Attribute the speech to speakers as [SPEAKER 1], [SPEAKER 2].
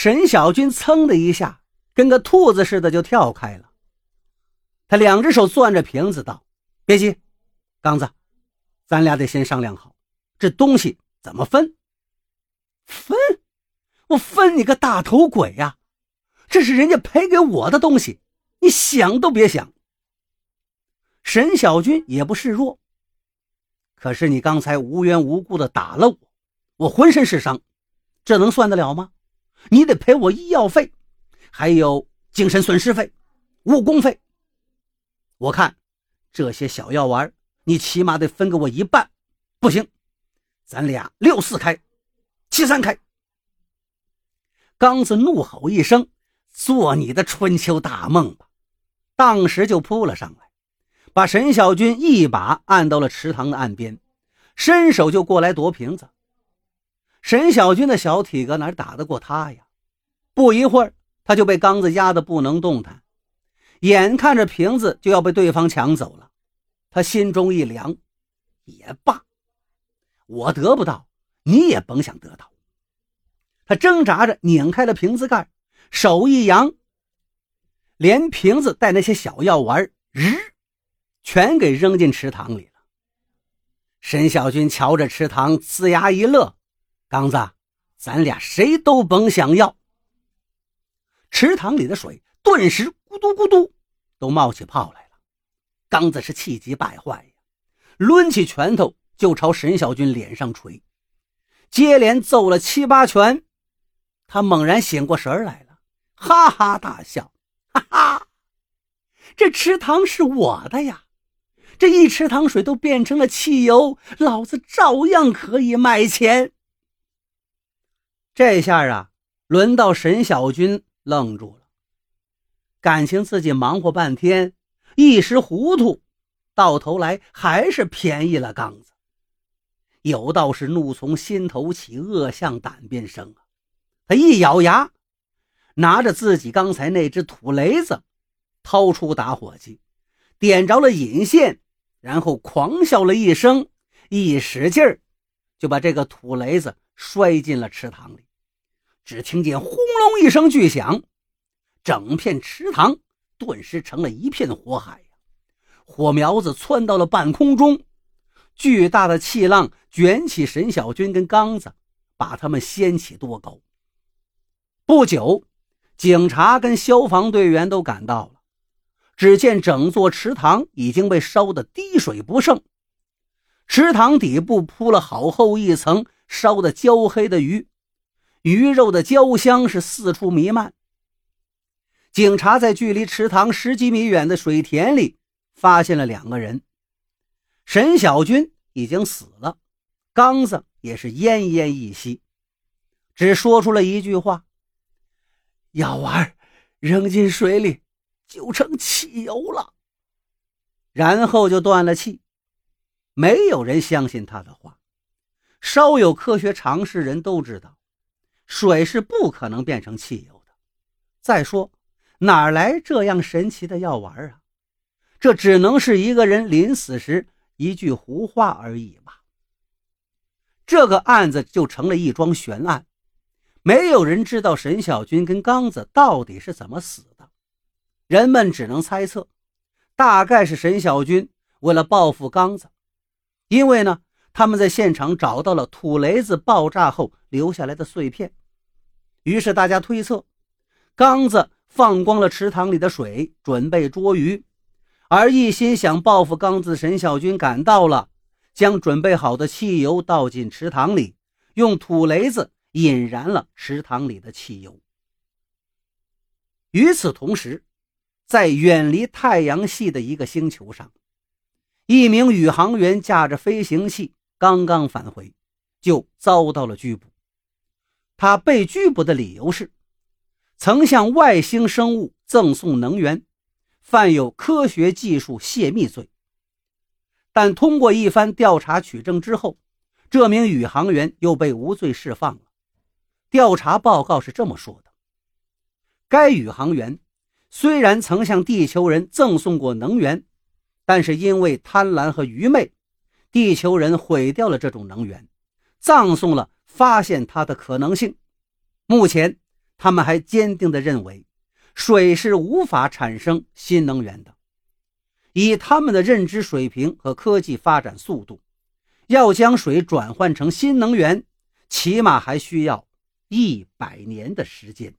[SPEAKER 1] 沈小军噌的一下，跟个兔子似的就跳开了。他两只手攥着瓶子，道：“别急，刚子，咱俩得先商量好，这东西怎么分？分？我分你个大头鬼呀！这是人家赔给我的东西，你想都别想。”沈小军也不示弱。可是你刚才无缘无故的打了我，我浑身是伤，这能算得了吗？你得赔我医药费，还有精神损失费、误工费。我看这些小药丸，你起码得分给我一半。不行，咱俩六四开，七三开。刚子怒吼一声：“做你的春秋大梦吧！”当时就扑了上来。把沈小军一把按到了池塘的岸边，伸手就过来夺瓶子。沈小军的小体格哪打得过他呀？不一会儿，他就被刚子压得不能动弹，眼看着瓶子就要被对方抢走了，他心中一凉，也罢，我得不到，你也甭想得到。他挣扎着拧开了瓶子盖，手一扬，连瓶子带那些小药丸，日。全给扔进池塘里了。沈小军瞧着池塘，呲牙一乐：“刚子，咱俩谁都甭想要。”池塘里的水顿时咕嘟咕嘟都冒起泡来了。刚子是气急败坏呀，抡起拳头就朝沈小军脸上捶，接连揍了七八拳。他猛然醒过神来了，哈哈大笑：“哈哈，这池塘是我的呀！”这一池塘水都变成了汽油，老子照样可以卖钱。这下啊，轮到沈小军愣住了，感情自己忙活半天，一时糊涂，到头来还是便宜了刚子。有道是怒从心头起，恶向胆边生啊！他一咬牙，拿着自己刚才那只土雷子，掏出打火机，点着了引线。然后狂笑了一声，一使劲儿，就把这个土雷子摔进了池塘里。只听见轰隆一声巨响，整片池塘顿时成了一片火海呀！火苗子窜到了半空中，巨大的气浪卷起沈小军跟刚子，把他们掀起多高。不久，警察跟消防队员都赶到了。只见整座池塘已经被烧得滴水不剩，池塘底部铺了好厚一层烧得焦黑的鱼，鱼肉的焦香是四处弥漫。警察在距离池塘十几米远的水田里发现了两个人，沈小军已经死了，刚子也是奄奄一息，只说出了一句话：“药丸扔进水里。”就成汽油了，然后就断了气。没有人相信他的话。稍有科学常识人都知道，水是不可能变成汽油的。再说，哪来这样神奇的药丸啊？这只能是一个人临死时一句胡话而已吧。这个案子就成了一桩悬案，没有人知道沈小军跟刚子到底是怎么死的。人们只能猜测，大概是沈小军为了报复刚子，因为呢，他们在现场找到了土雷子爆炸后留下来的碎片，于是大家推测，刚子放光了池塘里的水，准备捉鱼，而一心想报复刚子沈小军赶到了，将准备好的汽油倒进池塘里，用土雷子引燃了池塘里的汽油。与此同时。在远离太阳系的一个星球上，一名宇航员驾着飞行器刚刚返回，就遭到了拘捕。他被拘捕的理由是，曾向外星生物赠送能源，犯有科学技术泄密罪。但通过一番调查取证之后，这名宇航员又被无罪释放了。调查报告是这么说的：该宇航员。虽然曾向地球人赠送过能源，但是因为贪婪和愚昧，地球人毁掉了这种能源，葬送了发现它的可能性。目前，他们还坚定地认为，水是无法产生新能源的。以他们的认知水平和科技发展速度，要将水转换成新能源，起码还需要一百年的时间。